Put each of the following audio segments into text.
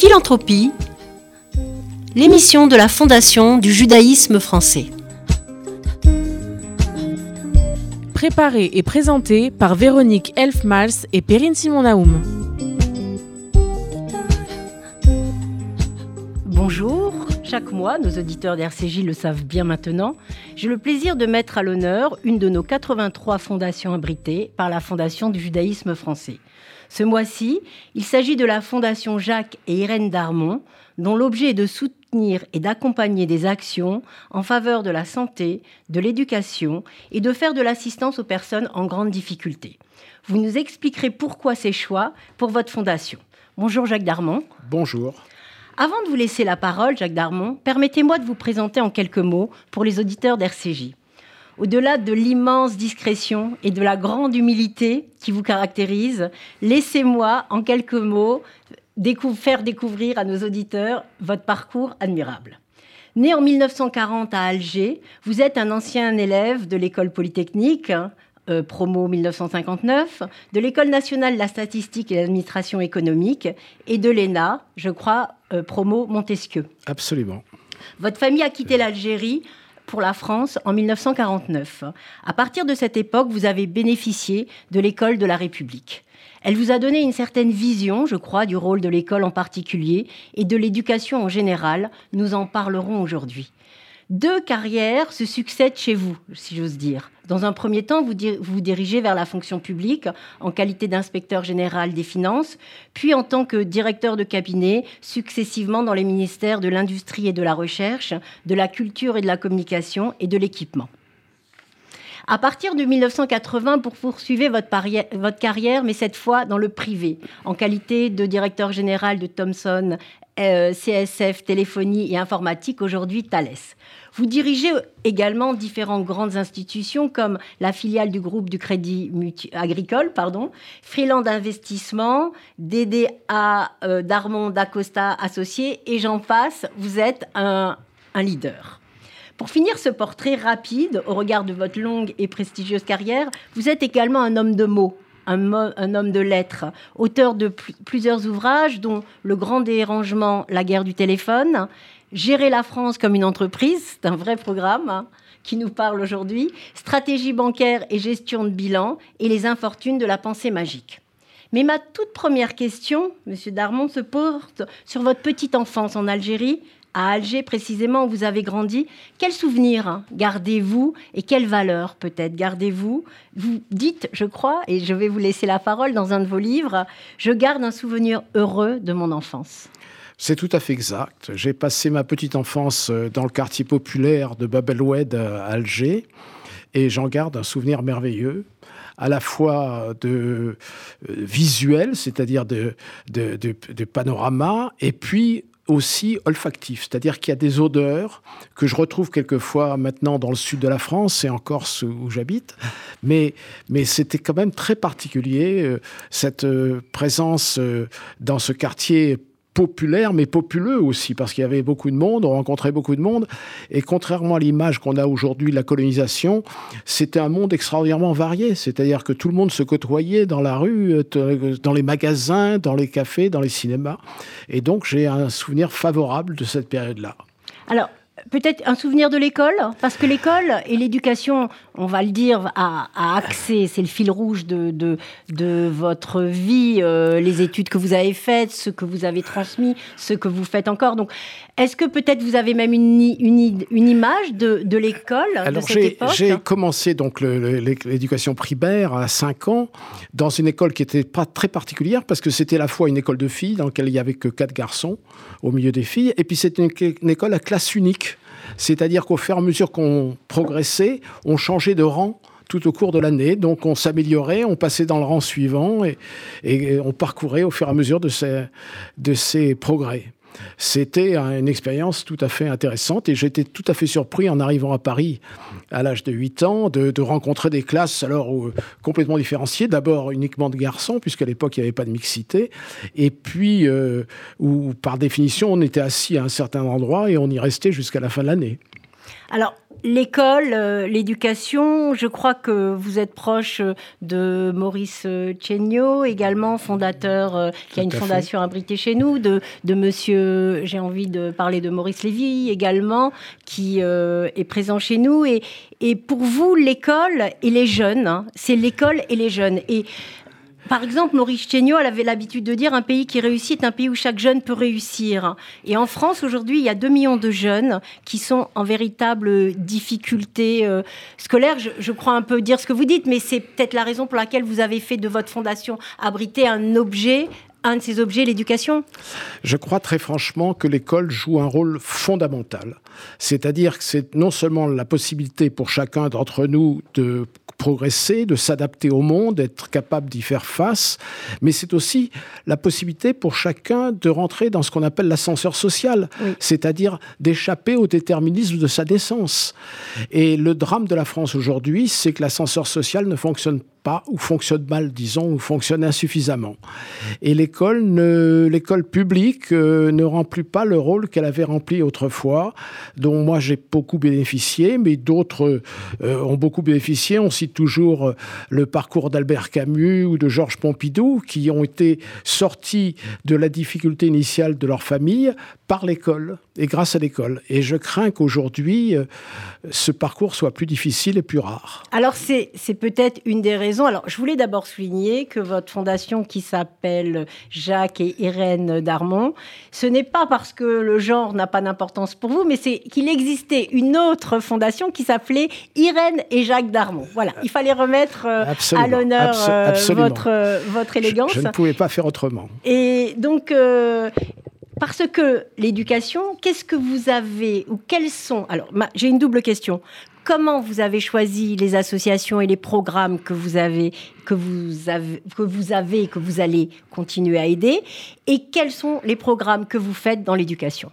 Philanthropie, l'émission de la Fondation du judaïsme français. Préparée et présentée par Véronique Elfmals et Perrine Simon-Naoum. Bonjour, chaque mois, nos auditeurs d'RCJ le savent bien maintenant, j'ai le plaisir de mettre à l'honneur une de nos 83 fondations abritées par la Fondation du judaïsme français. Ce mois-ci, il s'agit de la Fondation Jacques et Irène Darmon, dont l'objet est de soutenir et d'accompagner des actions en faveur de la santé, de l'éducation et de faire de l'assistance aux personnes en grande difficulté. Vous nous expliquerez pourquoi ces choix pour votre fondation. Bonjour Jacques Darmon. Bonjour. Avant de vous laisser la parole, Jacques Darmon, permettez-moi de vous présenter en quelques mots pour les auditeurs d'RCJ. Au-delà de l'immense discrétion et de la grande humilité qui vous caractérise, laissez-moi en quelques mots faire découvrir à nos auditeurs votre parcours admirable. Né en 1940 à Alger, vous êtes un ancien élève de l'école polytechnique, hein, euh, promo 1959, de l'École nationale de la statistique et de l'administration économique et de l'ENA, je crois, euh, promo Montesquieu. Absolument. Votre famille a quitté l'Algérie pour la France en 1949. À partir de cette époque, vous avez bénéficié de l'école de la République. Elle vous a donné une certaine vision, je crois, du rôle de l'école en particulier et de l'éducation en général. Nous en parlerons aujourd'hui. Deux carrières se succèdent chez vous, si j'ose dire. Dans un premier temps, vous vous dirigez vers la fonction publique en qualité d'inspecteur général des finances, puis en tant que directeur de cabinet, successivement dans les ministères de l'Industrie et de la Recherche, de la Culture et de la Communication et de l'Équipement. À partir de 1980, pour poursuivre votre, votre, carrière, mais cette fois dans le privé, en qualité de directeur général de Thomson euh, CSF, téléphonie et informatique, aujourd'hui Thales. Vous dirigez également différentes grandes institutions comme la filiale du groupe du Crédit Agricole, pardon, Freeland Investissement, DDA euh, Darmon d'Acosta Associés, et j'en passe. Vous êtes un leader. Pour finir ce portrait rapide, au regard de votre longue et prestigieuse carrière, vous êtes également un homme de mots. Un, homme de lettres, auteur de plusieurs ouvrages, dont Le Grand Dérangement, La guerre du téléphone, Gérer la France comme une entreprise, c'est un vrai programme hein, qui nous parle aujourd'hui, Stratégie bancaire et gestion de bilan, et Les infortunes de la pensée magique. Mais ma toute première question, Monsieur Darmon, se porte sur votre petite enfance en Algérie, à Alger précisément où vous avez grandi. Quels souvenirs gardez-vous et quelles valeurs peut-être gardez-vous? Vous dites, je crois, et je vais vous laisser la parole dans un de vos livres, je garde un souvenir heureux de mon enfance. C'est tout à fait exact. J'ai passé ma petite enfance euh, dans le quartier populaire de Bab el Oued à Alger et j'en garde un souvenir merveilleux à la fois de euh, visuel, c'est-à-dire de, panorama, et puis aussi olfactif, c'est-à-dire qu'il y a des odeurs que je retrouve quelquefois maintenant dans le sud de la France et en Corse où j'habite, mais, mais c'était quand même très particulier, euh, cette euh, présence euh, dans ce quartier populaire, mais populeux aussi, parce qu'il y avait beaucoup de monde, on rencontrait beaucoup de monde. Et contrairement à l'image qu'on a aujourd'hui de la colonisation, c'était un monde extraordinairement varié. C'est-à-dire que tout le monde se côtoyait dans la rue, euh, dans les magasins, dans les cafés, dans les cinémas. Et donc, j'ai un souvenir favorable de cette période-là. Alors, peut-être un souvenir de l'école, parce que l'école et l'éducation, on va le dire, a, accès, c'est le fil rouge de, de, votre vie, euh, les études que vous avez faites, ce que vous avez transmis, ce que vous faites encore. Donc, est-ce que peut-être vous avez même une, une, une image de, de l'école de cette époque J'ai commencé donc l'éducation primaire à 5 ans dans une école qui n'était pas très particulière parce que c'était à la fois une école de filles dans laquelle il n'y avait que quatre garçons au milieu des filles et puis c'était une, une école à classe unique. C'est-à-dire qu'au fur et à mesure qu'on progressait, on changeait de rang tout au cours de l'année. Donc on s'améliorait, on passait dans le rang suivant et, on parcourait au fur et à mesure de de ces progrès. C'était une expérience tout à fait intéressante et j'étais tout à fait surpris en arrivant à Paris à l'âge de 8 ans de, rencontrer des classes alors euh, complètement différenciées. D'abord uniquement de garçons puisqu'à l'époque il n'y avait pas de mixité et puis euh, où par définition on était assis à un certain endroit et on y restait jusqu'à la fin de l'année. Alors, l'école, euh, l'éducation, je crois que vous êtes proche de Maurice Chéniaud, également fondateur, euh, qui a une fondation abritée chez nous, de, de monsieur, j'ai envie de parler de Maurice Lévy également, qui euh, est présent chez nous. Et, et pour vous, l'école et les jeunes, hein, c'est l'école et les jeunes. Et par exemple, Maurice Chéniaud, avait l'habitude de dire un pays qui réussit est un pays où chaque jeune peut réussir. Et en France, aujourd'hui, il y a 2 millions de jeunes qui sont en véritable difficulté euh, scolaire. Je, crois un peu dire ce que vous dites, mais c'est peut-être la raison pour laquelle vous avez fait de votre fondation abriter un objet un de ces objets, l'éducation? Je crois très franchement que l'école joue un rôle fondamental. C'est-à-dire que c'est non seulement la possibilité pour chacun d'entre nous de progresser, de s'adapter au monde, d'être capable d'y faire face, mais c'est aussi la possibilité pour chacun de rentrer dans ce qu'on appelle l'ascenseur social, c'est-à-dire d'échapper au déterminisme de sa naissance. Et le drame de la France aujourd'hui, c'est que l'ascenseur social ne fonctionne pas ou fonctionne mal, disons, ou fonctionne insuffisamment. Et l'école, l'école publique euh, ne remplit pas le rôle qu'elle avait rempli autrefois, dont moi j'ai beaucoup bénéficié, mais d'autres euh, ont beaucoup bénéficié. On cite toujours euh, le parcours d'Albert Camus ou de Georges Pompidou, qui ont été sortis de la difficulté initiale de leur famille par l'école et grâce à l'école. Et je crains qu'aujourd'hui, ce parcours soit plus difficile et plus rare. Alors c'est peut-être une des raisons. Alors je voulais d'abord souligner que votre fondation qui s'appelle Jacques et Irène Darmon, ce n'est pas parce que le genre n'a pas d'importance pour vous, mais c'est qu'il existait une autre fondation qui s'appelait Irène et Jacques Darmon. Voilà, il fallait remettre euh, à l'honneur euh, votre, euh, votre élégance. Je, ne pouvais pas faire autrement. Et donc, parce que l'éducation, qu'est-ce que vous avez ou quels sont Alors, j'ai une double question. Comment vous avez choisi les associations et les programmes que vous avez, que vous avez, que vous avez et que vous allez continuer à aider? Et quels sont les programmes que vous faites dans l'éducation?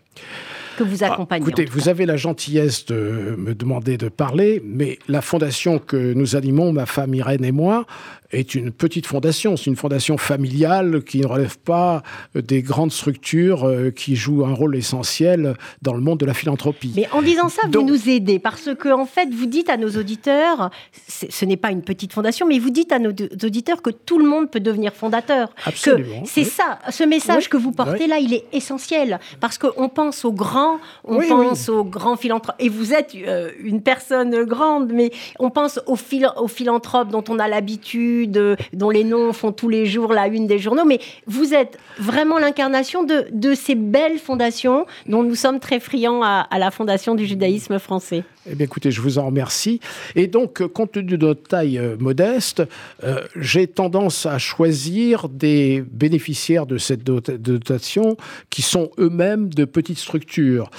Que vous ah, accompagnez. écoutez, vous avez la gentillesse de me demander de parler, mais la fondation que nous animons, ma femme Irène et moi, est une petite fondation. C'est une fondation familiale qui ne relève pas des grandes structures euh, qui jouent un rôle essentiel dans le monde de la philanthropie. Mais en disant ça, vous nous aidez parce que, en fait, vous dites à nos auditeurs, ce n'est pas une petite fondation, mais vous dites à nos auditeurs que tout le monde peut devenir fondateur. Absolument. C'est ça, ce message que vous portez là, il est essentiel parce qu'on pense aux grands, on pense aux grands philanthropes. Et vous êtes euh, une personne grande, mais on pense aux, aux philanthropes dont on a l'habitude dont les noms font tous les jours la une des journaux, mais vous êtes vraiment l'incarnation de, de, ces belles fondations dont nous sommes très friands à, la Fondation du judaïsme français. Eh bien, écoutez, je vous en remercie. Et donc, euh, compte tenu de notre taille euh, modeste, euh, j'ai tendance à choisir des bénéficiaires de cette dotation qui sont eux-mêmes de petites structures.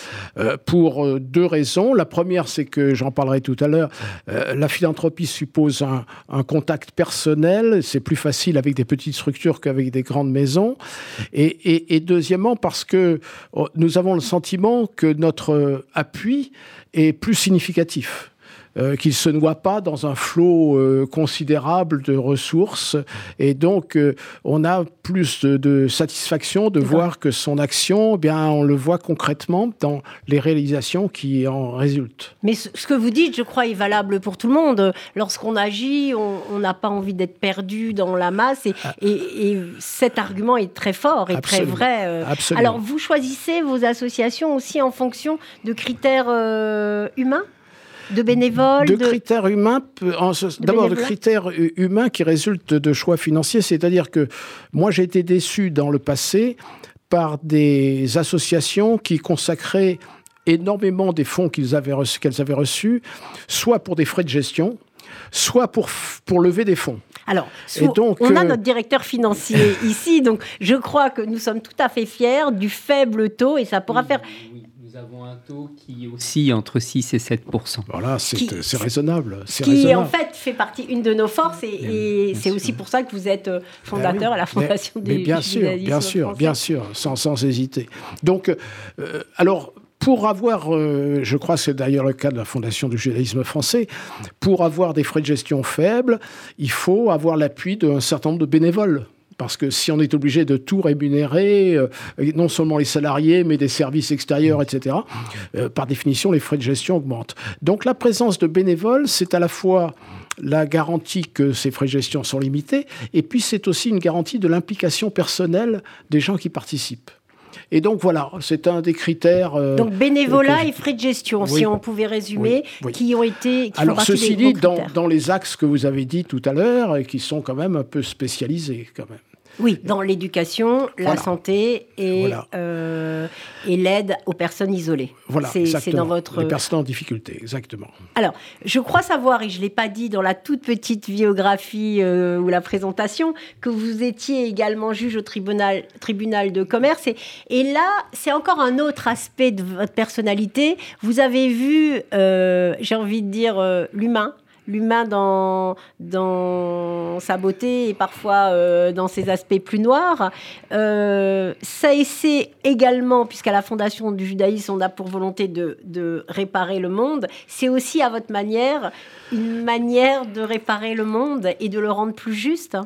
pour deux raisons. La première, c'est que, j'en parlerai tout à l'heure, la philanthropie suppose un, contact personnel c'est plus facile avec des petites structures qu'avec des grandes maisons. Et, deuxièmement, parce que oh, nous avons le sentiment que notre appui est plus significatif. Euh, qu'il se noie pas dans un flot euh, considérable de ressources. Et donc, euh, on a plus de, satisfaction de voir que son action, eh bien, on le voit concrètement dans les réalisations qui en résultent. Mais ce, que vous dites, je crois, est valable pour tout le monde. Lorsqu'on agit, on n'a pas envie d'être perdu dans la masse. Et, ah. et, cet argument est très fort et très vrai. Alors, vous choisissez vos associations aussi en fonction de critères humains? De bénévoles De, critères humains, d'abord de critères humains qui résultent de choix financiers, c'est-à-dire que moi j'ai été déçu dans le passé par des associations qui consacraient énormément des fonds qu'elles avaient, reçus, avaient reçus, soit pour des frais de gestion, soit pour, pour lever des fonds. Alors, donc, on a euh, notre directeur financier ici, donc je crois que nous sommes tout à fait fiers du faible taux et ça pourra faire nous avons un taux qui oscille entre 6 et 7% Voilà, c'est raisonnable. Qui, en fait, fait partie une de nos forces et, c'est aussi pour ça que vous êtes euh, fondateur à la Fondation des bien sûr, bien sûr, bien sûr, sans, sans hésiter. Donc, euh, alors, pour avoir, euh, je crois que c'est d'ailleurs le cas de la Fondation du judaïsme français, pour avoir des frais de gestion faibles, il faut avoir l'appui d'un certain nombre de bénévoles Parce que si on est obligé de tout rémunérer, euh, non seulement les salariés, mais des services extérieurs, etc., euh, par définition, les frais de gestion augmentent. Donc la présence de bénévoles, c'est à la fois la garantie que ces frais de gestion sont limités, et puis c'est aussi une garantie de l'implication personnelle des gens qui participent. Et donc voilà, c'est un des critères. Euh, donc bénévolat et frais de gestion, si on pouvait résumer, qui ont été. Qui Alors ceci dit, dans, dans, les axes que vous avez dit tout à l'heure, et qui sont quand même un peu spécialisés quand même. Oui, dans l'éducation, la santé et, euh, et l'aide aux personnes isolées. Voilà, c'est dans votre... Les personnes en difficulté, exactement. Alors, je crois savoir, et je ne l'ai pas dit dans la toute petite biographie euh, ou la présentation, que vous étiez également juge au tribunal, tribunal de commerce. Et, et là, c'est encore un autre aspect de votre personnalité. Vous avez vu, euh, j'ai envie de dire, l'humain l'humain dans, dans sa beauté et parfois euh, dans ses aspects plus noirs. Euh, ça essaie également, puisqu'à la fondation du judaïsme, on a pour volonté de, de réparer le monde, c'est aussi à votre manière une manière de réparer le monde et de le rendre plus juste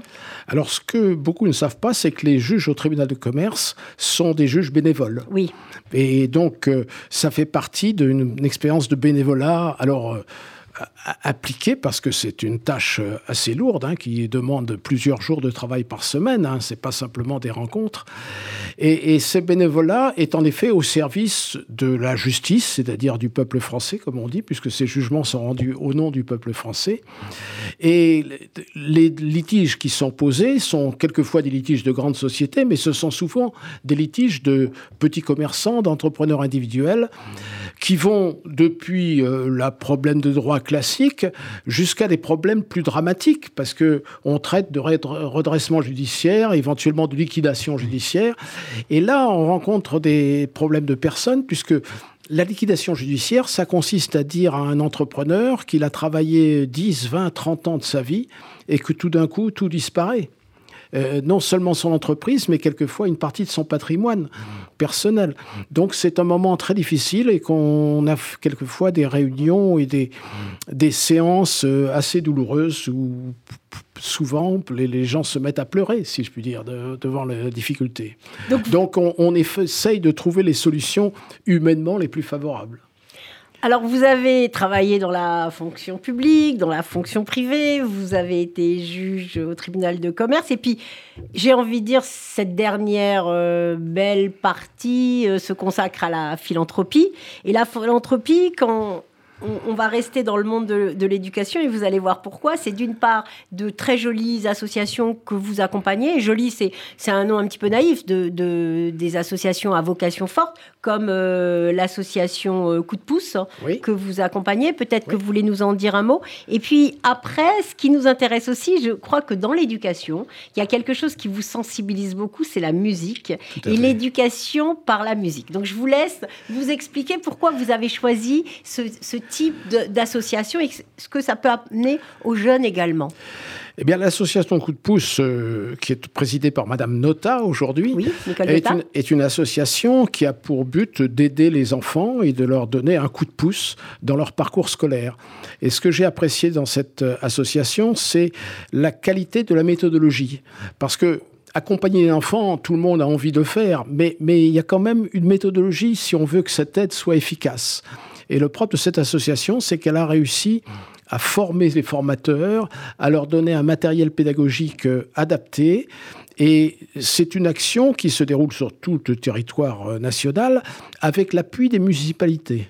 Alors, ce que beaucoup ne savent pas, c'est que les juges au tribunal de commerce sont des juges bénévoles. Oui. Et donc, euh, ça fait partie d'une expérience de bénévolat. Alors, appliquer parce que c'est une tâche euh, assez lourde hein, qui demande plusieurs jours de travail par semaine. Hein, c'est pas simplement des rencontres. Et, et ces bénévolats est en effet au service de la justice, c'est-à-dire du peuple français, comme on dit, puisque ces jugements sont rendus au nom du peuple français. Et les litiges qui sont posés sont quelquefois des litiges de grandes sociétés, mais ce sont souvent des litiges de petits commerçants, d'entrepreneurs individuels, qui vont depuis euh, le problème de droit classique jusqu'à des problèmes plus dramatiques, parce que on traite de redressement judiciaire, éventuellement de liquidation judiciaire, et là on rencontre des problèmes de personnes, puisque la liquidation judiciaire, ça consiste à dire à un entrepreneur qu'il a travaillé 10, 20, 30 ans de sa vie et que tout d'un coup, tout disparaît. Euh, non seulement son entreprise, mais quelquefois une partie de son patrimoine personnel. Donc c'est un moment très difficile et qu'on a quelquefois des réunions et des, des séances euh, assez douloureuses où souvent les, gens se mettent à pleurer, si je puis dire, devant la difficulté. Donc, on, on essaye de trouver les solutions humainement les plus favorables. Alors, vous avez travaillé dans la fonction publique, dans la fonction privée, vous avez été juge au tribunal de commerce, et puis j'ai envie de dire, cette dernière euh, belle partie euh, se consacre à la philanthropie. Et la philanthropie, quand on, va rester dans le monde de, l'éducation et vous allez voir pourquoi. C'est d'une part de très jolies associations que vous accompagnez. Jolie, c'est, un nom un petit peu naïf de, des associations à vocation forte, comme euh, l'association euh, Coup de pouce que vous accompagnez. Peut-être que vous voulez nous en dire un mot. Et puis après, ce qui nous intéresse aussi, je crois que dans l'éducation, il y a quelque chose qui vous sensibilise beaucoup, c'est la musique et l'éducation par la musique. Donc je vous laisse vous expliquer pourquoi vous avez choisi ce, ce type d'association et ce que ça peut amener aux jeunes également eh bien, l'association Coup de pouce, euh, qui est présidée par Madame Nota aujourd'hui, est, une, est une association qui a pour but d'aider les enfants et de leur donner un coup de pouce dans leur parcours scolaire. Et ce que j'ai apprécié dans cette euh, association, c'est la qualité de la méthodologie. Parce que accompagner les enfants, tout le monde a envie de faire, mais, mais il y a quand même une méthodologie si on veut que cette aide soit efficace. Et le propre de cette association, c'est qu'elle a réussi à former les formateurs, à leur donner un matériel pédagogique euh, adapté. Et c'est une action qui se déroule sur tout le territoire euh, national avec l'appui des municipalités.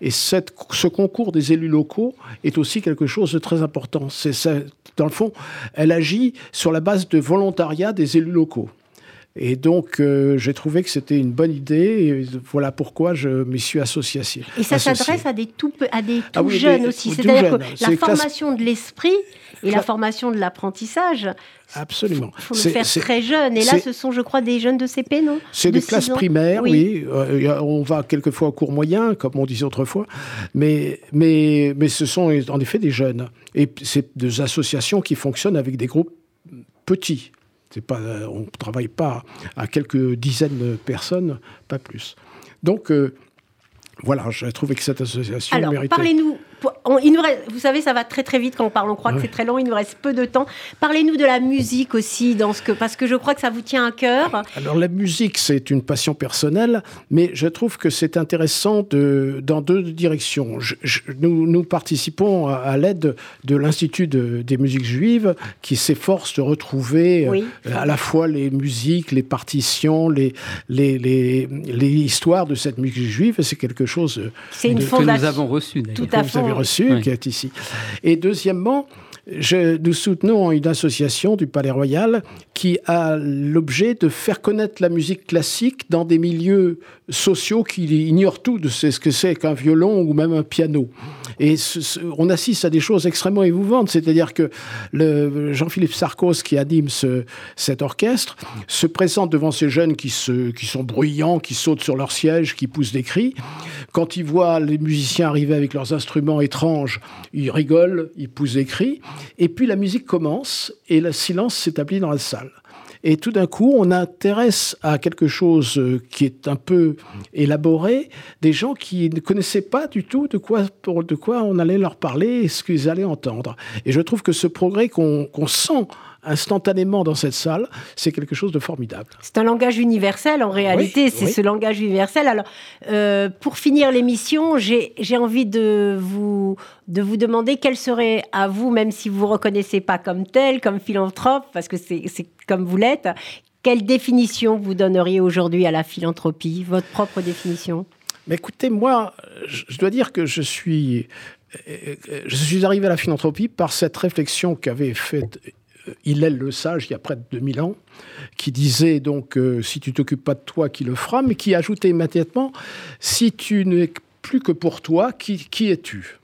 Et ce concours des élus locaux est aussi quelque chose de très important. C'est dans le fond, elle agit sur la base de volontariat des élus locaux. Et donc, euh, j'ai trouvé que c'était une bonne idée. Et voilà pourquoi je m'y suis associé. Et ça s'adresse à des tout, à des ah jeunes aussi. C'est-à-dire que la formation de l'esprit et la formation de l'apprentissage. Absolument. Il faut le faire très jeune. Et là, ce sont, je crois, des jeunes de CP, non? C'est des classes primaires, oui. Euh, on va quelquefois au cours moyen, comme on disait autrefois. Mais, mais, mais ce sont en effet des jeunes. Et c'est des associations qui fonctionnent avec des groupes petits. Pas, euh, on ne travaille pas à quelques dizaines de personnes, pas plus. Donc, euh, voilà, j'ai trouvé que cette association Alors, parlez-nous, il nous reste, vous savez, ça va très très vite quand on parle. On croit que c'est très long. Il nous reste peu de temps. Parlez-nous de la musique aussi, dans ce que, parce que je crois que ça vous tient à cœur. Alors la musique, c'est une passion personnelle, mais je trouve que c'est intéressant de, dans deux directions. nous, nous, participons à, l'aide de l'Institut des musiques juives qui s'efforce de retrouver euh, à la fois les musiques, les partitions, les, les, les, les histoires de cette musique juive. C'est quelque chose euh, une que nous avons reçu. Tout à fait. Vous avez reçu, qui est ici. Et deuxièmement, je, nous soutenons une association du Palais Royal qui a l'objet de faire connaître la musique classique dans des milieux sociaux qui ignorent tout de ce que c'est qu'un violon ou même un piano. Et on assiste à des choses extrêmement émouvantes, c'est-à-dire que Jean-Philippe Sarkos, qui anime cet orchestre, se présente devant ces jeunes qui, qui sont bruyants, qui sautent sur leur siège, qui poussent des cris. Quand il voit les musiciens arriver avec leurs instruments étranges, il rigole, il pousse des cris. Et puis la musique commence et le silence s'établit dans la salle. Et tout d'un coup, on intéresse à quelque chose euh, qui est un peu élaboré, des gens qui ne connaissaient pas du tout de quoi, de quoi on allait leur parler et ce qu'ils allaient entendre. Et je trouve que ce progrès qu'on sent instantanément dans cette salle, c'est quelque chose de formidable. C'est un langage universel en réalité, c'est ce langage universel. Alors, euh, pour finir l'émission, j'ai envie de vous, de vous demander quel serait à vous, même si vous ne vous reconnaissez pas comme tel, comme philanthrope, parce que c'est comme vous l'êtes, quelle définition vous donneriez aujourd'hui à la philanthropie, votre propre définition? Mais écoutez, moi, je dois dire que je suis, euh, je suis arrivé à la philanthropie par cette réflexion qu'avait faite Hillel le Sage, il y a près de 2000 ans, qui disait donc euh, si tu t'occupes pas de toi, qui le fera, mais qui ajoutait immédiatement si tu n'es plus que pour toi, qui, es-tu?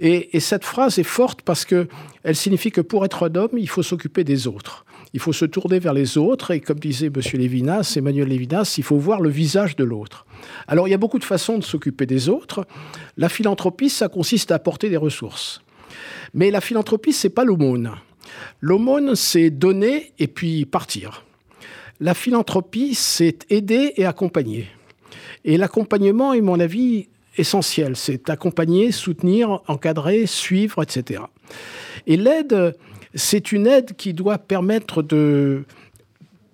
Et, cette phrase est forte parce que elle signifie que pour être un homme, il faut s'occuper des autres. Il faut se tourner vers les autres et comme disait M. Lévinas, Emmanuel Lévinas, il faut voir le visage de l'autre. Alors il y a beaucoup de façons de s'occuper des autres. La philanthropie, ça consiste à apporter des ressources. Mais la philanthropie, c'est pas l'aumône. L'aumône, c'est donner et puis partir. La philanthropie, c'est aider et accompagner. Et l'accompagnement est, mon avis, essentiel. C'est accompagner, soutenir, encadrer, suivre, etc. Et l'aide, c'est une aide qui doit permettre de,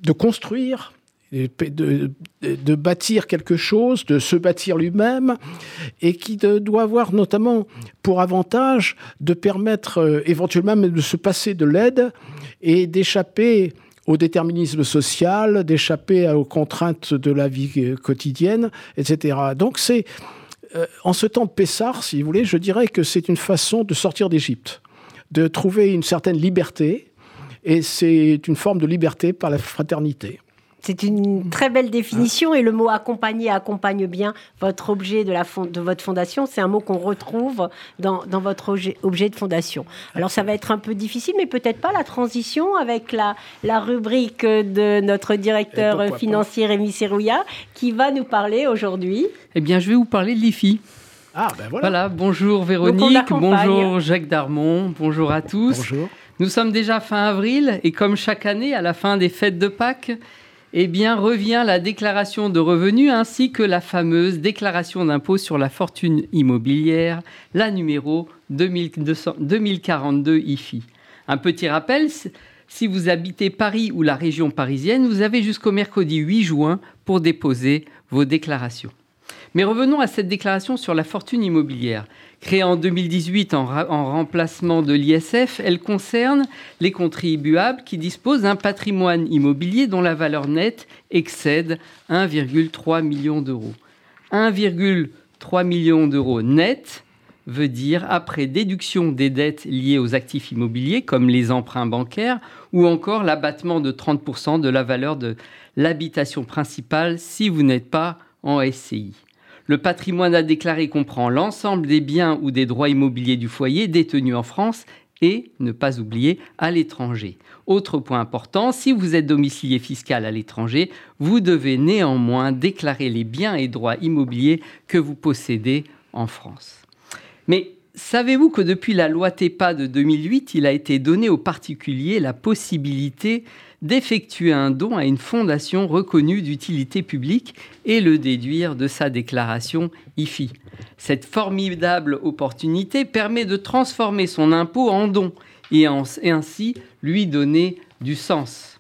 de construire de, bâtir quelque chose, de se bâtir lui-même, et qui doit avoir notamment pour avantage de permettre euh, éventuellement de se passer de l'aide et d'échapper au déterminisme social, d'échapper aux contraintes de la vie euh, quotidienne, etc. Donc c'est, euh, en ce temps de Pessar, si vous voulez, je dirais que c'est une façon de sortir d'Égypte, de trouver une certaine liberté, et c'est une forme de liberté par la fraternité. C'est une très belle définition et le mot accompagner accompagne bien votre objet de, la de votre fondation. C'est un mot qu'on retrouve dans, votre objet, de fondation. Alors ça va être un peu difficile, mais peut-être pas la transition avec la, la rubrique de notre directeur financier Rémi Serrouilla qui va nous parler aujourd'hui. Eh bien, je vais vous parler de l'IFI. Ah, ben voilà. Voilà, bonjour Véronique, bonjour Jacques Darmon, bonjour à tous. Bonjour. Nous sommes déjà fin avril et comme chaque année, à la fin des fêtes de Pâques, eh bien, revient la déclaration de revenus ainsi que la fameuse déclaration d'impôt sur la fortune immobilière, la numéro 2042 IFI. Un petit rappel, si vous habitez Paris ou la région parisienne, vous avez jusqu'au mercredi 8 juin pour déposer vos déclarations. Mais revenons à cette déclaration sur la fortune immobilière. Créée en 2018 en, remplacement de l'ISF, elle concerne les contribuables qui disposent d'un patrimoine immobilier dont la valeur nette excède 1,3 million d'euros. 1,3 million d'euros net veut dire après déduction des dettes liées aux actifs immobiliers comme les emprunts bancaires ou encore l'abattement de 30% de la valeur de l'habitation principale si vous n'êtes pas en SCI. Le patrimoine à déclarer comprend l'ensemble des biens ou des droits immobiliers du foyer détenus en France et, ne pas oublier, à l'étranger. Autre point important, si vous êtes domicilié fiscal à l'étranger, vous devez néanmoins déclarer les biens et droits immobiliers que vous possédez en France. Mais savez-vous que depuis la loi TEPA de 2008, il a été donné aux particuliers la possibilité d'effectuer un don à une fondation reconnue d'utilité publique et le déduire de sa déclaration IFI. Cette formidable opportunité permet de transformer son impôt en don et, ainsi lui donner du sens.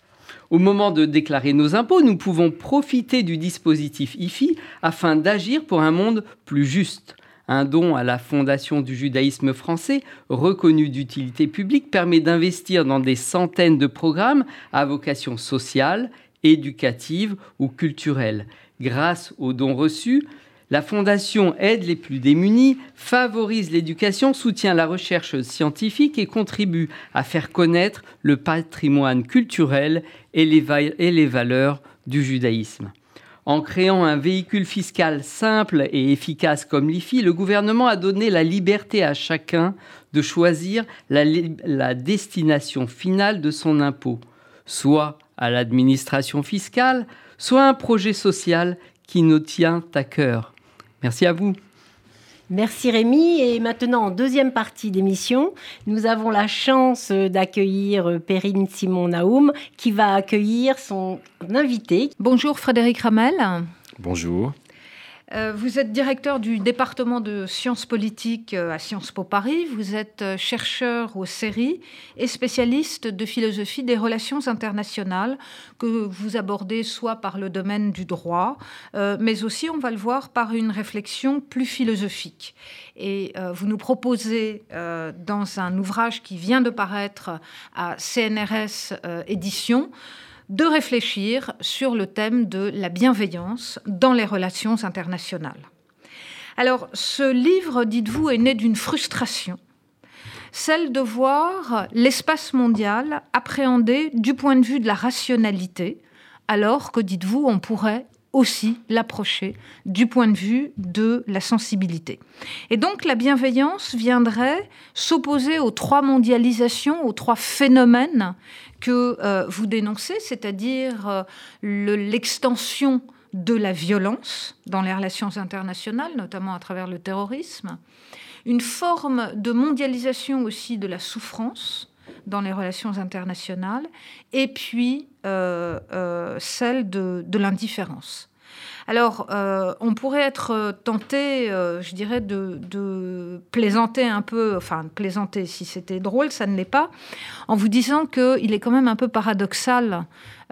Au moment de déclarer nos impôts, nous pouvons profiter du dispositif IFI afin d'agir pour un monde plus juste. Un don à la Fondation du judaïsme français, reconnu d'utilité publique, permet d'investir dans des centaines de programmes à vocation sociale, éducative ou culturelle. Grâce aux dons reçus, la Fondation aide les plus démunis, favorise l'éducation, soutient la recherche scientifique et contribue à faire connaître le patrimoine culturel et les, valeurs du judaïsme. En créant un véhicule fiscal simple et efficace comme l'IFI, le gouvernement a donné la liberté à chacun de choisir la destination finale de son impôt, soit à l'administration fiscale, soit un projet social qui nous tient à cœur. Merci à vous. Merci Rémi. Et maintenant, en deuxième partie d'émission, nous avons la chance d'accueillir Perrine Simon-Naoum qui va accueillir son invité. Bonjour Frédéric Ramel. Bonjour. Euh, vous êtes directeur du département de sciences politiques euh, à Sciences Po Paris. Vous êtes euh, chercheur au CERI et spécialiste de philosophie des relations internationales que vous abordez soit par le domaine du droit, mais aussi, on va le voir, par une réflexion plus philosophique. Et vous nous proposez, dans un ouvrage qui vient de paraître à CNRS Éditions, de réfléchir sur le thème de la bienveillance dans les relations internationales. Alors, ce livre, dites-vous, est né d'une frustration, celle de voir l'espace mondial appréhendé du point de vue de la rationalité, alors que, dites-vous, on pourrait aussi l'approcher du point de vue de la sensibilité. Et donc la bienveillance viendrait s'opposer aux trois mondialisations, aux trois phénomènes que euh, vous dénoncez, c'est-à-dire euh, l'extension de la violence dans les relations internationales, notamment à travers le terrorisme, une forme de mondialisation aussi de la souffrance dans les relations internationales, et puis euh, celle de l'indifférence. Alors, euh, on pourrait être tenté, euh, je dirais, de, plaisanter un peu, enfin, plaisanter, si c'était drôle, ça ne l'est pas, en vous disant qu'il est quand même un peu paradoxal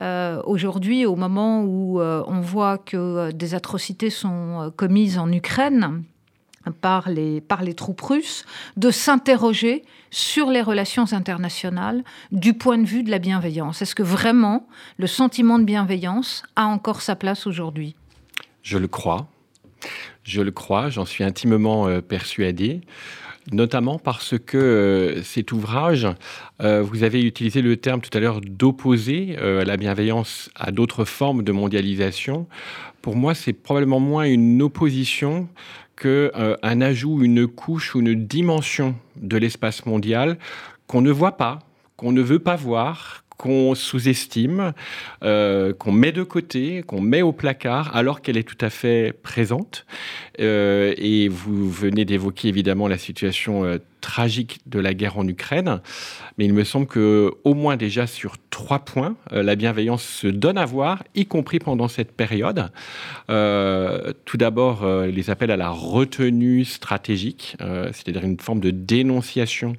euh, aujourd'hui, au moment où on voit que des atrocités sont commises en Ukraine, par les, par les troupes russes, de s'interroger sur les relations internationales du point de vue de la bienveillance. Est-ce que vraiment le sentiment de bienveillance a encore sa place aujourd'hui? Je le crois. Je le crois, j'en suis intimement euh, persuadé notamment parce que euh, cet ouvrage, euh, vous avez utilisé le terme tout à l'heure d'opposer la bienveillance à d'autres formes de mondialisation. Pour moi, c'est probablement moins une opposition qu'un ajout, une couche ou une dimension de l'espace mondial qu'on ne voit pas, qu'on ne veut pas voir, qu'on sous-estime, euh, qu'on met de côté, qu'on met au placard, alors qu'elle est tout à fait présente. Euh, et vous venez d'évoquer évidemment la situation euh, tragique de la guerre en Ukraine, mais il me semble que au moins déjà sur trois points, euh, la bienveillance se donne à voir, y compris pendant cette période. Euh, tout d'abord, euh, les appels à la retenue stratégique, c'est-à-dire une forme de dénonciation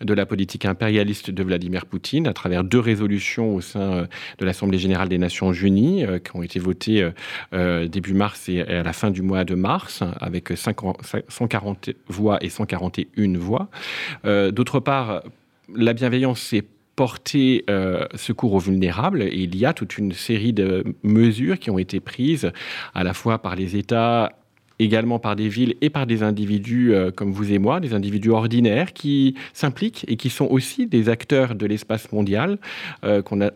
de la politique impérialiste de Vladimir Poutine à travers deux résolutions au sein de l'Assemblée générale des Nations unies qui ont été votées début mars et à la fin du mois de mars avec 140 voix et 141 voix. Euh, d'autre part, la bienveillance, c'est porter euh, secours aux vulnérables. Et il y a toute une série de mesures qui ont été prises à la fois par les États également par des villes et par des individus euh, comme vous et moi, des individus ordinaires qui s'impliquent et qui sont aussi des acteurs de l'espace mondial qu'on a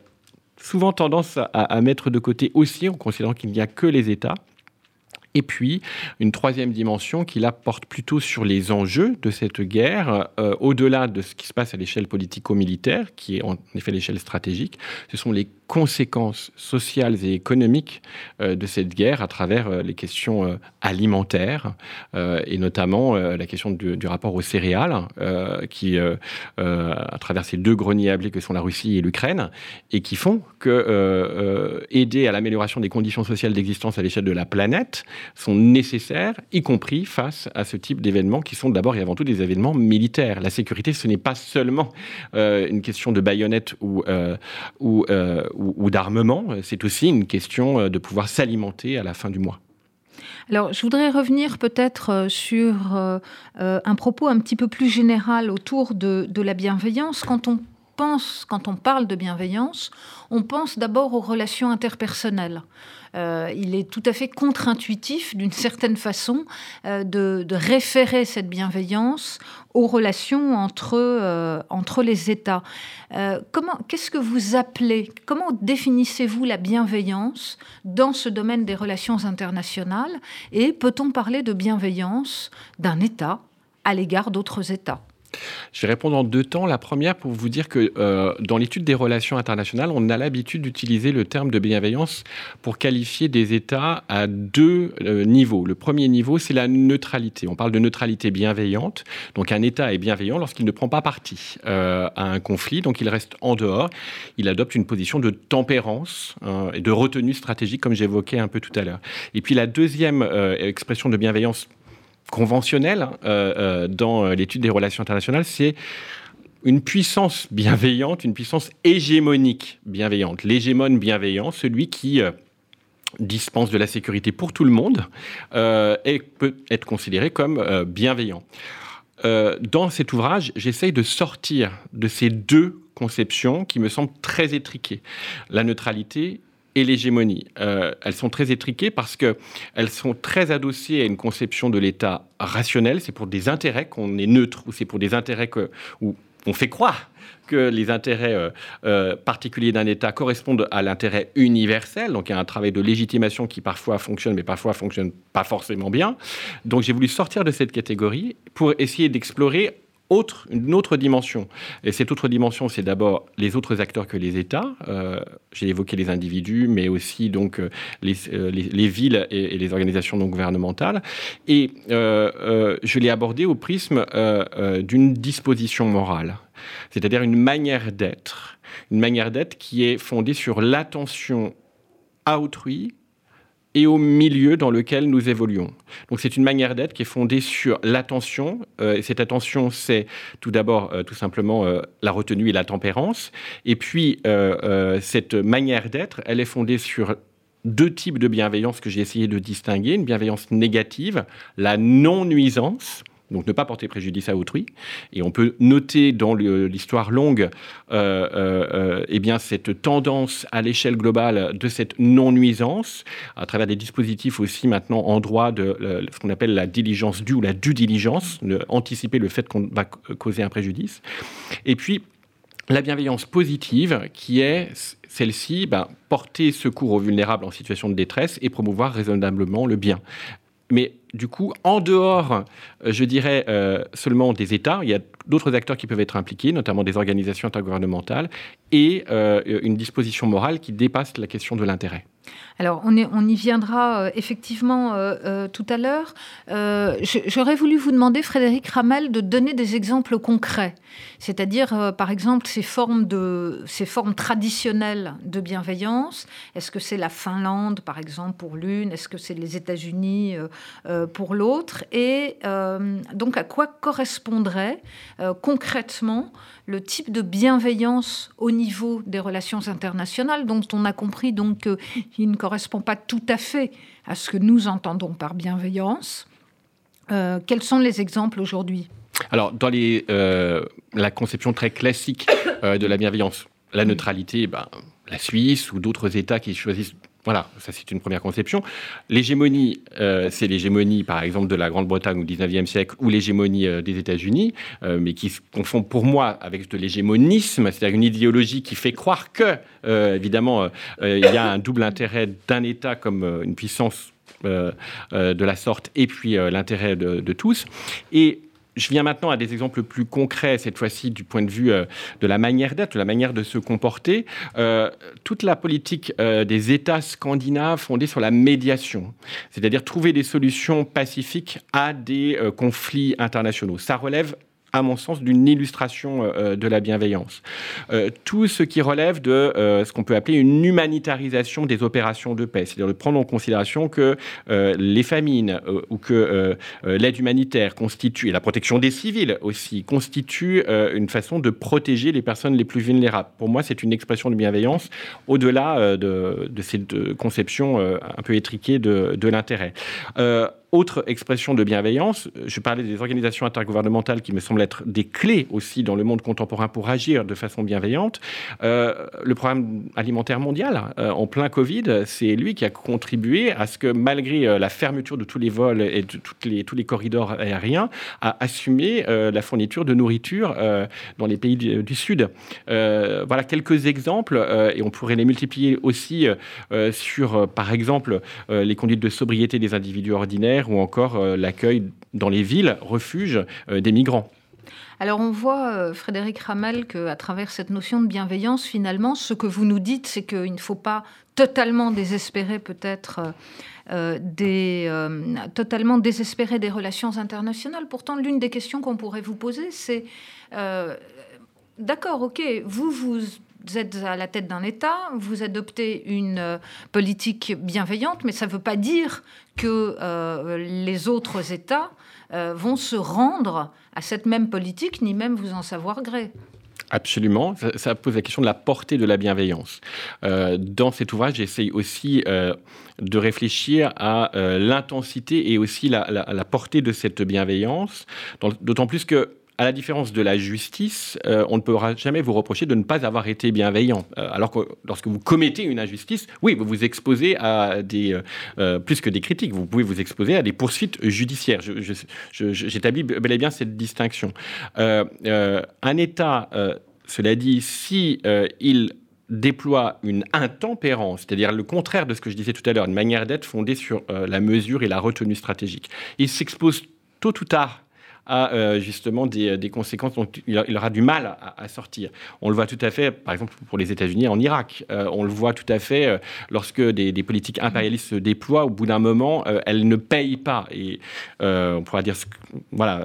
souvent tendance à, mettre de côté aussi en considérant qu'il n'y a que les États. Et puis, une troisième dimension qui la porte plutôt sur les enjeux de cette guerre, euh, au-delà de ce qui se passe à l'échelle politico-militaire, qui est en effet l'échelle stratégique, ce sont les conséquences sociales et économiques de cette guerre à travers les questions alimentaires et notamment la question du, du, rapport aux céréales qui, à travers ces deux greniers à blé que sont la Russie et l'Ukraine, et qui font que aider à l'amélioration des conditions sociales d'existence à l'échelle de la planète sont nécessaires, y compris face à ce type d'événements qui sont d'abord et avant tout des événements militaires. La sécurité, ce n'est pas seulement euh, une question de baïonnette ou, euh, euh, ou, ou d'armement, c'est aussi une question de pouvoir s'alimenter à la fin du mois. Alors, je voudrais revenir peut-être sur un propos un petit peu plus général autour de, de la bienveillance. Quand on quand on parle de bienveillance, on pense d'abord aux relations interpersonnelles. Euh, il est tout à fait contre-intuitif, d'une certaine façon, euh, de, référer cette bienveillance aux relations entre, euh, entre les États. qu'est-ce que vous appelez, comment définissez-vous la bienveillance dans ce domaine des relations internationales? Et peut-on parler de bienveillance d'un État à l'égard d'autres États? Je vais répondre en deux temps. La première, pour vous dire que euh, dans l'étude des relations internationales, on a l'habitude d'utiliser le terme de bienveillance pour qualifier des États à deux euh, niveaux. Le premier niveau, c'est la neutralité. On parle de neutralité bienveillante. Donc un État est bienveillant lorsqu'il ne prend pas parti euh, à un conflit, donc il reste en dehors. Il adopte une position de tempérance et de retenue stratégique, comme j'évoquais un peu tout à l'heure. Et puis la deuxième expression de bienveillance conventionnel hein, euh, euh, dans euh, l'étude des relations internationales, c'est une puissance bienveillante, une puissance hégémonique bienveillante. L'hégémone bienveillant, celui qui dispense de la sécurité pour tout le monde et peut être considéré comme bienveillant. dans cet ouvrage, j'essaye de sortir de ces deux conceptions qui me semblent très étriquées. La neutralité et l'hégémonie. Euh, elles sont très étriquées parce qu'elles sont très adossées à une conception de l'État rationnel. C'est pour des intérêts qu'on est neutre, ou c'est pour des intérêts que, où on fait croire que les intérêts euh, euh, particuliers d'un État correspondent à l'intérêt universel. Donc il y a un travail de légitimation qui parfois fonctionne, mais parfois fonctionne pas forcément bien. Donc j'ai voulu sortir de cette catégorie pour essayer d'explorer autre, une autre dimension. Et cette autre dimension, c'est d'abord les autres acteurs que les États. Euh, j'ai évoqué les individus, mais aussi donc euh, euh, les, les, villes et, les organisations non gouvernementales. Et je l'ai abordé au prisme d'une disposition morale, c'est-à-dire une manière d'être, une manière d'être qui est fondée sur l'attention à autrui et au milieu dans lequel nous évoluons. Donc c'est une manière d'être qui est fondée sur l'attention. Euh, et cette attention, c'est tout d'abord euh, tout simplement euh, la retenue et la tempérance. Et puis cette manière d'être, elle est fondée sur deux types de bienveillance que j'ai essayé de distinguer. Une bienveillance négative, la non-nuisance, donc ne pas porter préjudice à autrui. Et on peut noter dans l'histoire longue euh, euh, euh, eh bien, cette tendance à l'échelle globale de cette non-nuisance, à travers des dispositifs aussi maintenant en droit de ce qu'on appelle la diligence due ou la due diligence, anticiper le fait qu'on va causer un préjudice. Et puis, la bienveillance positive, qui est celle-ci, ben, porter secours aux vulnérables en situation de détresse et promouvoir raisonnablement le bien. Mais du coup, en dehors, euh, je dirais, euh, seulement des États, il y a d'autres acteurs qui peuvent être impliqués, notamment des organisations intergouvernementales, et euh, une disposition morale qui dépasse la question de l'intérêt. Alors, on, y viendra effectivement tout à l'heure. J'aurais voulu vous demander, Frédéric Ramel, de donner des exemples concrets, c'est-à-dire, par exemple, ces formes, traditionnelles de bienveillance. Est-ce que c'est la Finlande, par exemple, pour l'une? Est-ce que c'est les États-Unis? Pour l'autre et euh, donc à quoi correspondrait euh, concrètement le type de bienveillance au niveau des relations internationales dont on a compris donc qu'il ne correspond pas tout à fait à ce que nous entendons par bienveillance. quels sont les exemples aujourd'hui? Alors, dans la conception très classique de la bienveillance, la neutralité, ben, la Suisse ou d'autres États qui choisissent voilà, ça c'est une première conception. L'hégémonie, euh, c'est l'hégémonie par exemple de la Grande-Bretagne au XIXe siècle ou l'hégémonie euh, des États-Unis, euh, mais qui se confond pour moi avec de l'hégémonisme, c'est-à-dire une idéologie qui fait croire que, évidemment, il y a un double intérêt d'un État comme une puissance de la sorte et puis l'intérêt de, de, tous. Et je viens maintenant à des exemples plus concrets, cette fois-ci du point de vue euh, de la manière d'être, de la manière de se comporter. Euh, toute la politique euh, des États scandinaves fondée sur la médiation, c'est-à-dire trouver des solutions pacifiques à des conflits internationaux. Ça relève à mon sens, d'une illustration euh, euh, de la bienveillance. Euh, tout ce qui relève de ce qu'on peut appeler une humanitarisation des opérations de paix, c'est-à-dire de prendre en considération que les famines ou que l'aide humanitaire constitue, et la protection des civils aussi, constitue une façon de protéger les personnes les plus vulnérables. Pour moi, c'est une expression de bienveillance au-delà de, de, cette conception un peu étriquée de, de l'intérêt. Autre expression de bienveillance, je parlais des organisations intergouvernementales qui me semblent être des clés aussi dans le monde contemporain pour agir de façon bienveillante. Euh, le programme alimentaire mondial, euh, en plein Covid, c'est lui qui a contribué à ce que malgré euh, la fermeture de tous les vols et de toutes les, tous les corridors aériens, a assumé la fourniture de nourriture dans les pays du Sud. voilà quelques exemples, et on pourrait les multiplier aussi sur, par exemple, les conduites de sobriété des individus ordinaires ou encore euh, l'accueil dans les villes, refuges euh, des migrants. Alors on voit, euh, Frédéric Ramel, qu'à travers cette notion de bienveillance, finalement, ce que vous nous dites, c'est qu'il ne faut pas totalement désespérer peut-être des, totalement désespérer des relations internationales. Pourtant, l'une des questions qu'on pourrait vous poser, c'est d'accord, ok, vous, vous vous êtes à la tête d'un État, vous adoptez une euh, politique bienveillante, mais ça ne veut pas dire que euh, les autres États euh, vont se rendre à cette même politique, ni même vous en savoir gré. Absolument. Ça, pose la question de la portée de la bienveillance. dans cet ouvrage, j'essaye aussi de réfléchir à l'intensité et aussi la, portée de cette bienveillance, d'autant plus que à la différence de la justice, euh, on ne pourra jamais vous reprocher de ne pas avoir été bienveillant. Euh, alors que lorsque vous commettez une injustice, oui, vous vous exposez à des, euh, plus que des critiques, vous pouvez vous exposer à des poursuites judiciaires. J'établis bel et bien cette distinction. un État, cela dit, si il déploie une intempérance, c'est-à-dire le contraire de ce que je disais tout à l'heure, une manière d'être fondée sur la mesure et la retenue stratégique. Il s'expose tôt ou tard à euh, justement des, des, conséquences dont il, aura du mal à, sortir. On le voit tout à fait, par exemple, pour les États-Unis en Irak. Euh, on le voit tout à fait euh, lorsque des, politiques impérialistes se déploient. Au bout d'un moment, elles ne payent pas. Et on pourra dire, voilà,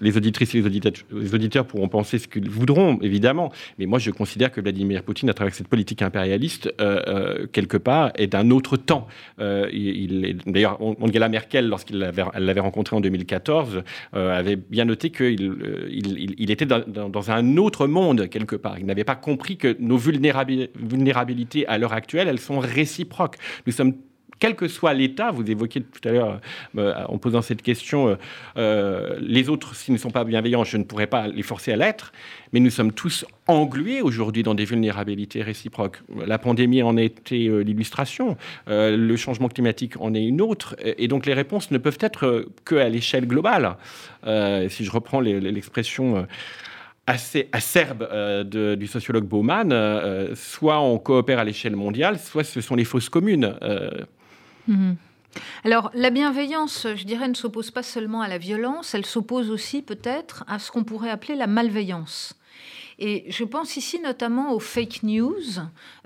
les auditrices et les auditeurs, pourront penser ce qu'ils voudront, évidemment. Mais moi, je considère que Vladimir Poutine, à travers cette politique impérialiste, quelque part, est d'un autre temps. il, D'ailleurs, Angela Merkel, lorsqu'elle l'avait rencontré en 2014, avait bien noté qu'il euh, il, était dans, un autre monde quelque part. Il n'avait pas compris que nos vulnérabilités à l'heure actuelle, elles sont réciproques. Nous sommes quel que soit l'État, vous évoquiez tout à l'heure euh, en posant cette question, euh, les autres, s'ils ne sont pas bienveillants, je ne pourrais pas les forcer à l'être, mais nous sommes tous englués aujourd'hui dans des vulnérabilités réciproques. La pandémie en euh, l'illustration, le changement climatique en est une autre, et donc les réponses ne peuvent être qu'à l'échelle globale. si je reprends l'expression assez acerbe du sociologue Bauman, soit on coopère à l'échelle mondiale, soit ce sont les fausses communes. Mhm. Alors, la bienveillance, je dirais, ne s'oppose pas seulement à la violence, elle s'oppose aussi peut-être à ce qu'on pourrait appeler la malveillance. Et je pense ici notamment aux fake news,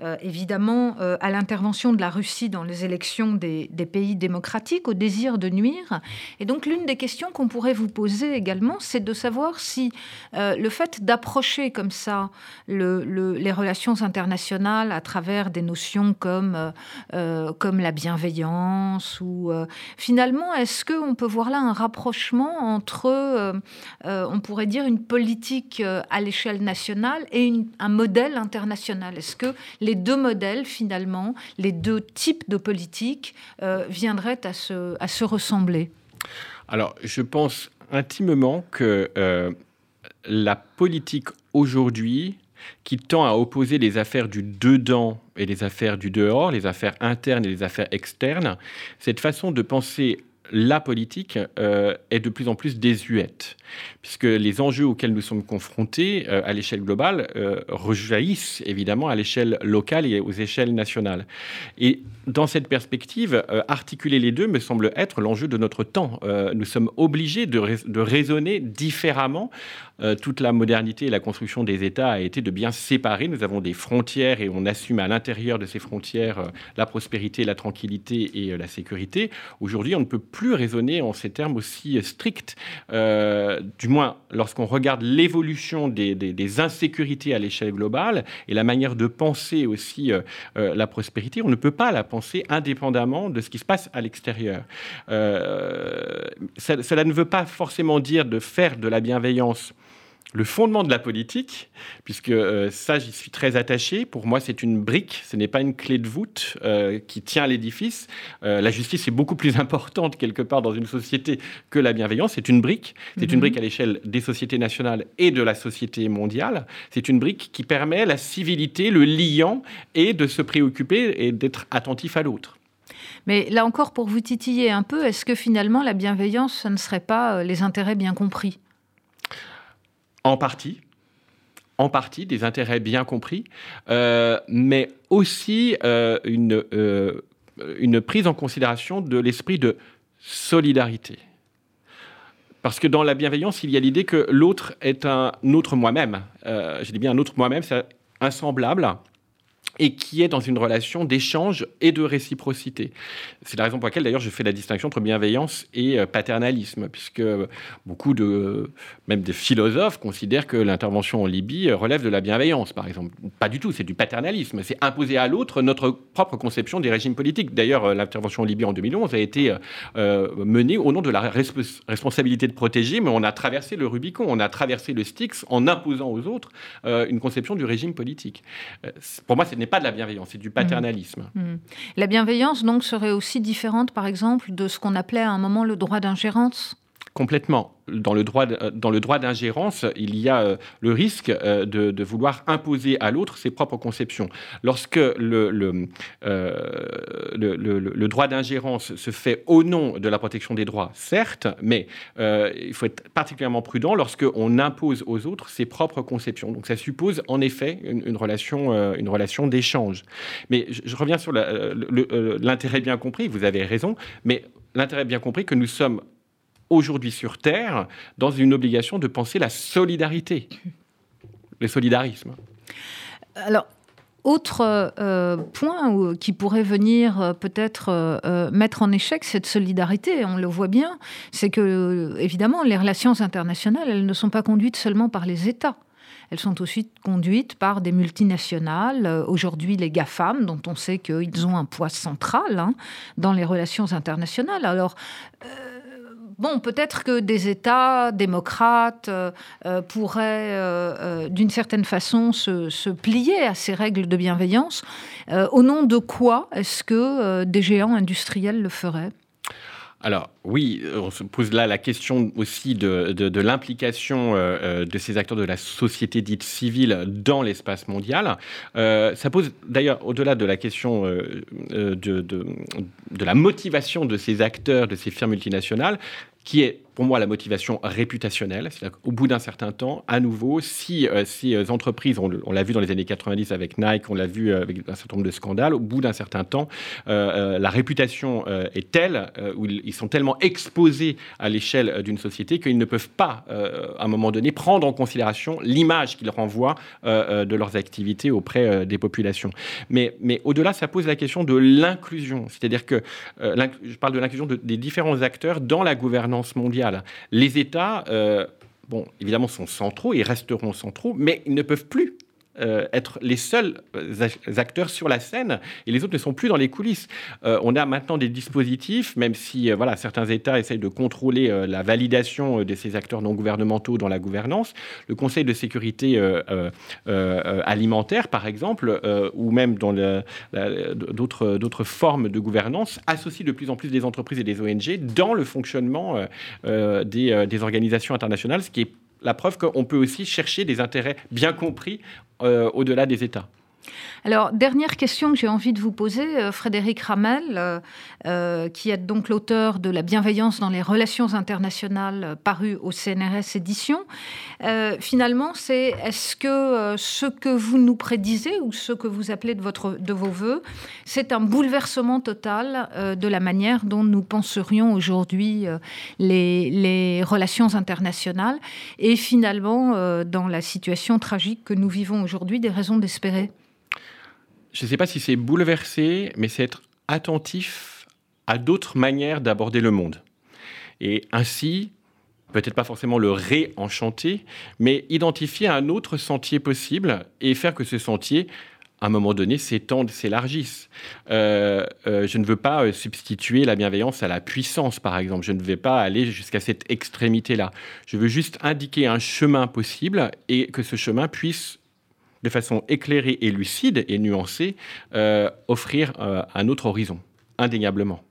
euh, évidemment euh, à l'intervention de la Russie dans les élections des, pays démocratiques, au désir de nuire. Et donc l'une des questions qu'on pourrait vous poser également, c'est de savoir si euh, le fait d'approcher comme ça les relations internationales à travers des notions comme, comme la bienveillance, ou finalement, est-ce qu'on peut voir là un rapprochement entre, on pourrait dire, une politique à l'échelle nationale, et un modèle international. Est-ce que les deux modèles, finalement, les deux types de politique euh, viendraient à se, ressembler? Alors, je pense intimement que euh, la politique aujourd'hui qui tend à opposer les affaires du dedans et les affaires du dehors, les affaires internes et les affaires externes, cette façon de penser la politique est de plus en plus désuète, puisque les enjeux auxquels nous sommes confrontés à l'échelle globale rejaillissent évidemment à l'échelle locale et aux échelles nationales. Et dans cette perspective, articuler les deux me semble être l'enjeu de notre temps. nous sommes obligés de, raisonner différemment euh, toute la modernité et la construction des États a été de bien séparer. Nous avons des frontières et on assume à l'intérieur de ces frontières euh, la prospérité, la tranquillité et euh, la sécurité. Aujourd'hui, on ne peut plus raisonner en ces termes aussi stricts, du moins lorsqu'on regarde l'évolution des, des, insécurités à l'échelle globale et la manière de penser aussi la prospérité. On ne peut pas la penser indépendamment de ce qui se passe à l'extérieur. cela ne veut pas forcément dire de faire de la bienveillance le fondement de la politique, puisque euh, ça, j'y suis très attaché. Pour moi, c'est une brique, ce n'est pas une clé de voûte euh, qui tient l'édifice. Euh, la justice est beaucoup plus importante quelque part dans une société que la bienveillance. C'est une brique, c'est une mhm. brique à l'échelle des sociétés nationales et de la société mondiale. C'est une brique qui permet la civilité, le liant et de se préoccuper et d'être attentif à l'autre. Mais là encore, pour vous titiller un peu, est-ce que finalement la bienveillance, ce ne serait pas les intérêts bien compris? En partie, en des intérêts bien compris, euh, mais aussi euh, une, euh, une prise en considération de l'esprit de solidarité. Parce que dans la bienveillance, il y a l'idée que l'autre est un autre moi-même. je dis bien un autre moi-même, c'est insemblable et qui est dans une relation d'échange et de réciprocité. C'est la raison pour laquelle d'ailleurs je fais la distinction entre bienveillance et euh, paternalisme, puisque beaucoup de, même des philosophes considèrent que l'intervention en Libye euh, relève de la bienveillance, par exemple. Pas du tout, c'est du paternalisme, c'est imposer à l'autre notre propre conception des régimes politiques. D'ailleurs, euh, l'intervention en Libye en 2011 a été menée au nom de la responsabilité de protéger, mais on a traversé le Rubicon, on a traversé le Styx en imposant aux autres une conception du régime politique. pour moi, c'est n'est pas de la bienveillance, c'est du paternalisme. Mmh. Mmh. La bienveillance, donc, serait aussi différente, par exemple, de ce qu'on appelait à un moment le droit d'ingérence? Complètement dans le droit, dans le droit d'ingérence, il y a euh, le risque euh, de, vouloir imposer à l'autre ses propres conceptions. Lorsque le, le, euh, le, droit d'ingérence se fait au nom de la protection des droits, certes, mais il faut être particulièrement prudent lorsqu'on impose aux autres ses propres conceptions. Donc ça suppose en effet une, relation, une relation d'échange. Mais je, reviens sur l'intérêt bien compris, vous avez raison, mais l'intérêt bien compris que nous sommes aujourd'hui sur Terre dans une obligation de penser la solidarité, le solidarisme. Alors, autre euh, point qui pourrait venir euh, peut-être euh, mettre en échec cette solidarité, on le voit bien, c'est que, évidemment, les relations internationales, elles ne sont pas conduites seulement par les États. Elles sont aussi conduites par des multinationales, aujourd'hui les GAFAM, dont on sait qu'ils ont un poids central hein, dans les relations internationales. Alors, Bon, peut-être que des États démocrates euh, euh, pourraient, euh, d'une certaine façon, se, plier à ces règles de bienveillance. au nom de quoi est-ce que des géants industriels le feraient? Alors oui, on se pose là la question aussi de, l'implication de ces acteurs de la société dite civile dans l'espace mondial. ça pose d'ailleurs, au-delà de la question de, de, la motivation de ces acteurs, de ces firmes multinationales, qui est pour moi la motivation réputationnelle. C'est-à-dire qu'au bout d'un certain temps, à nouveau, si euh, ces euh, entreprises, on, l'a vu dans les années 90 avec Nike, on l'a vu euh, avec un certain nombre de scandales, au bout d'un certain temps, la réputation est telle, où ils sont tellement exposés à l'échelle d'une société qu'ils ne peuvent pas, à un moment donné, prendre en considération l'image qu'ils renvoient de leurs activités auprès des populations. Mais, mais au-delà, ça pose la question de l'inclusion. C'est-à-dire que je parle de l'inclusion des différents acteurs dans la gouvernance mondiale les États, euh, bon, évidemment, sont centraux et resteront centraux, mais ils ne peuvent plus euh, être les seuls euh, acteurs sur la scène et les autres ne sont plus dans les coulisses. Euh, on a maintenant des dispositifs, même si voilà, certains États essayent de contrôler la validation de ces acteurs non gouvernementaux dans la gouvernance. Le Conseil de sécurité alimentaire, par exemple, ou même dans d'autres formes de gouvernance, associe de plus en plus des entreprises et des ONG dans le fonctionnement des, des organisations internationales, ce qui est la preuve qu'on peut aussi chercher des intérêts bien compris euh, au-delà des États. Alors, dernière question que j'ai envie de vous poser, euh, Frédéric Ramel, euh, euh, qui est donc l'auteur de La bienveillance dans les relations internationales, paru au CNRS Édition. finalement, c'est est-ce que ce que vous nous prédisez ou ce que vous appelez de, vos voeux, c'est un bouleversement total de la manière dont nous penserions aujourd'hui les, les, relations internationales et finalement, dans la situation tragique que nous vivons aujourd'hui, des raisons d'espérer? Je ne sais pas si c'est bouleversé, mais c'est être attentif à d'autres manières d'aborder le monde. Et ainsi, peut-être pas forcément le réenchanter, mais identifier un autre sentier possible et faire que ce sentier, à un moment donné, s'étende, s'élargisse. Euh, euh, je ne veux pas euh, substituer la bienveillance à la puissance, par exemple. Je ne vais pas aller jusqu'à cette extrémité-là. Je veux juste indiquer un chemin possible et que ce chemin puisse de façon éclairée et lucide et nuancée, euh, offrir euh, un autre horizon, indéniablement.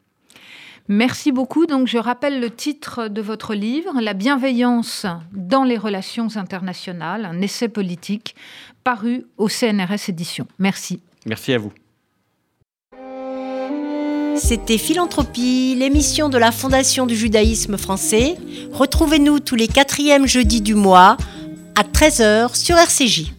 Merci beaucoup. Donc, je rappelle le titre de votre livre, La bienveillance dans les relations internationales, un essai politique, paru au CNRS Édition. Merci. Merci à vous. C'était Philanthropie, l'émission de la Fondation du judaïsme français. Retrouvez-nous tous les quatrièmes jeudis du mois à 13h sur RCJ.